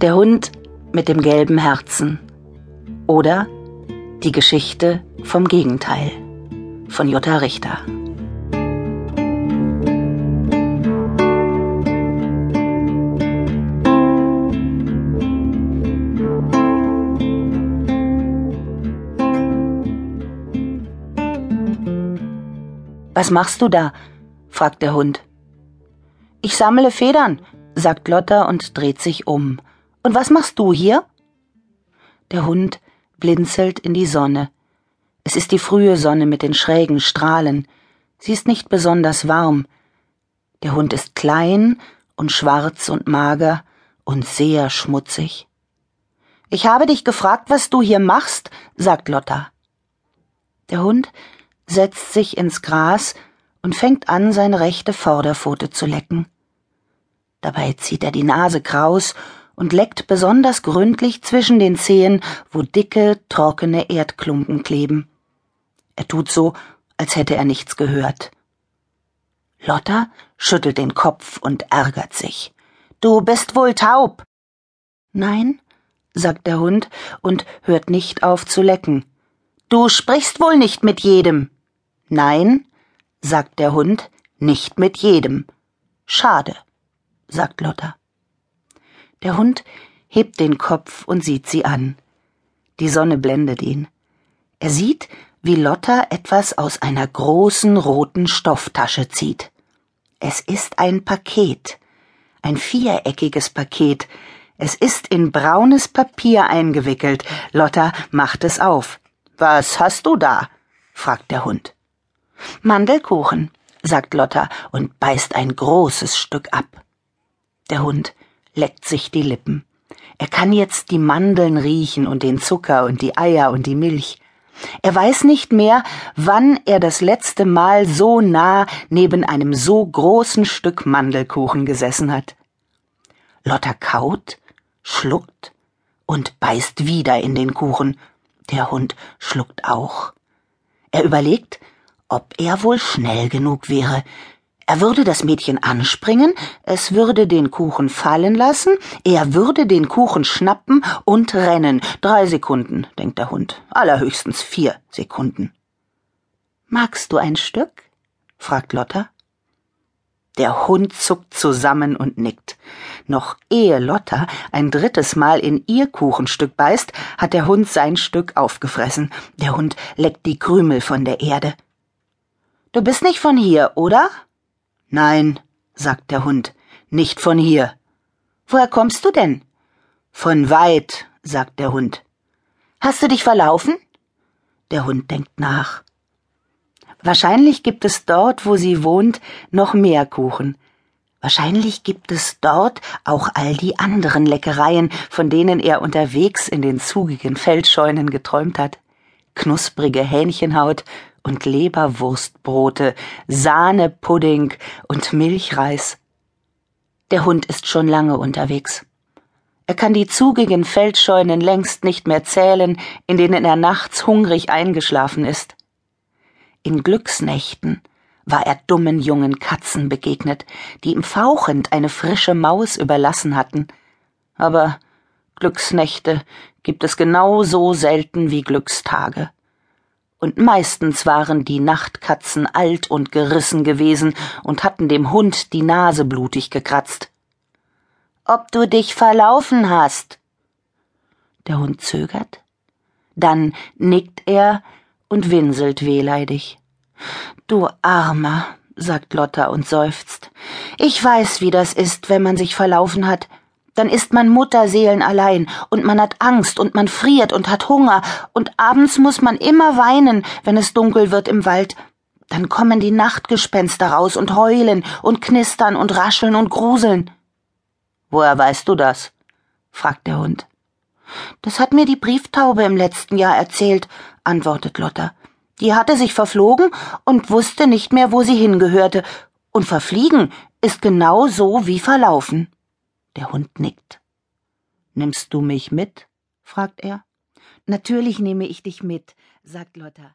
Der Hund mit dem gelben Herzen. Oder die Geschichte vom Gegenteil von Jutta Richter. Was machst du da? fragt der Hund. Ich sammle Federn, sagt Lotta und dreht sich um. Und was machst du hier? Der Hund blinzelt in die Sonne. Es ist die frühe Sonne mit den schrägen Strahlen. Sie ist nicht besonders warm. Der Hund ist klein und schwarz und mager und sehr schmutzig. Ich habe dich gefragt, was du hier machst, sagt Lotta. Der Hund setzt sich ins Gras und fängt an, seine rechte Vorderpfote zu lecken. Dabei zieht er die Nase kraus und leckt besonders gründlich zwischen den Zehen, wo dicke, trockene Erdklumpen kleben. Er tut so, als hätte er nichts gehört. Lotta schüttelt den Kopf und ärgert sich. Du bist wohl taub. Nein, sagt der Hund und hört nicht auf zu lecken. Du sprichst wohl nicht mit jedem. Nein, sagt der Hund, nicht mit jedem. Schade, sagt Lotta. Der Hund hebt den Kopf und sieht sie an. Die Sonne blendet ihn. Er sieht, wie Lotta etwas aus einer großen roten Stofftasche zieht. Es ist ein Paket, ein viereckiges Paket. Es ist in braunes Papier eingewickelt. Lotta macht es auf. Was hast du da? fragt der Hund. Mandelkuchen, sagt Lotta und beißt ein großes Stück ab. Der Hund leckt sich die Lippen. Er kann jetzt die Mandeln riechen und den Zucker und die Eier und die Milch. Er weiß nicht mehr, wann er das letzte Mal so nah neben einem so großen Stück Mandelkuchen gesessen hat. Lotta kaut, schluckt und beißt wieder in den Kuchen. Der Hund schluckt auch. Er überlegt, ob er wohl schnell genug wäre. Er würde das Mädchen anspringen, es würde den Kuchen fallen lassen, er würde den Kuchen schnappen und rennen. Drei Sekunden, denkt der Hund, allerhöchstens vier Sekunden. Magst du ein Stück? fragt Lotta. Der Hund zuckt zusammen und nickt. Noch ehe Lotta ein drittes Mal in ihr Kuchenstück beißt, hat der Hund sein Stück aufgefressen. Der Hund leckt die Krümel von der Erde. Du bist nicht von hier, oder? Nein, sagt der Hund, nicht von hier. Woher kommst du denn? Von weit, sagt der Hund. Hast du dich verlaufen? Der Hund denkt nach. Wahrscheinlich gibt es dort, wo sie wohnt, noch mehr Kuchen. Wahrscheinlich gibt es dort auch all die anderen Leckereien, von denen er unterwegs in den zugigen Feldscheunen geträumt hat. Knusprige Hähnchenhaut und Leberwurstbrote, Sahnepudding und Milchreis. Der Hund ist schon lange unterwegs. Er kann die zugigen Feldscheunen längst nicht mehr zählen, in denen er nachts hungrig eingeschlafen ist. In Glücksnächten war er dummen jungen Katzen begegnet, die ihm fauchend eine frische Maus überlassen hatten. Aber Glücksnächte gibt es genau so selten wie Glückstage und meistens waren die Nachtkatzen alt und gerissen gewesen und hatten dem Hund die Nase blutig gekratzt. Ob du dich verlaufen hast? Der Hund zögert, dann nickt er und winselt wehleidig. Du Armer, sagt Lotta und seufzt. Ich weiß, wie das ist, wenn man sich verlaufen hat dann ist man Mutterseelen allein und man hat Angst und man friert und hat Hunger und abends muss man immer weinen, wenn es dunkel wird im Wald. Dann kommen die Nachtgespenster raus und heulen und knistern und rascheln und gruseln. Woher weißt du das? fragt der Hund. Das hat mir die Brieftaube im letzten Jahr erzählt, antwortet Lotta. Die hatte sich verflogen und wusste nicht mehr, wo sie hingehörte, und verfliegen ist genau so wie verlaufen. Der Hund nickt. Nimmst du mich mit? fragt er. Natürlich nehme ich dich mit, sagt Lotta.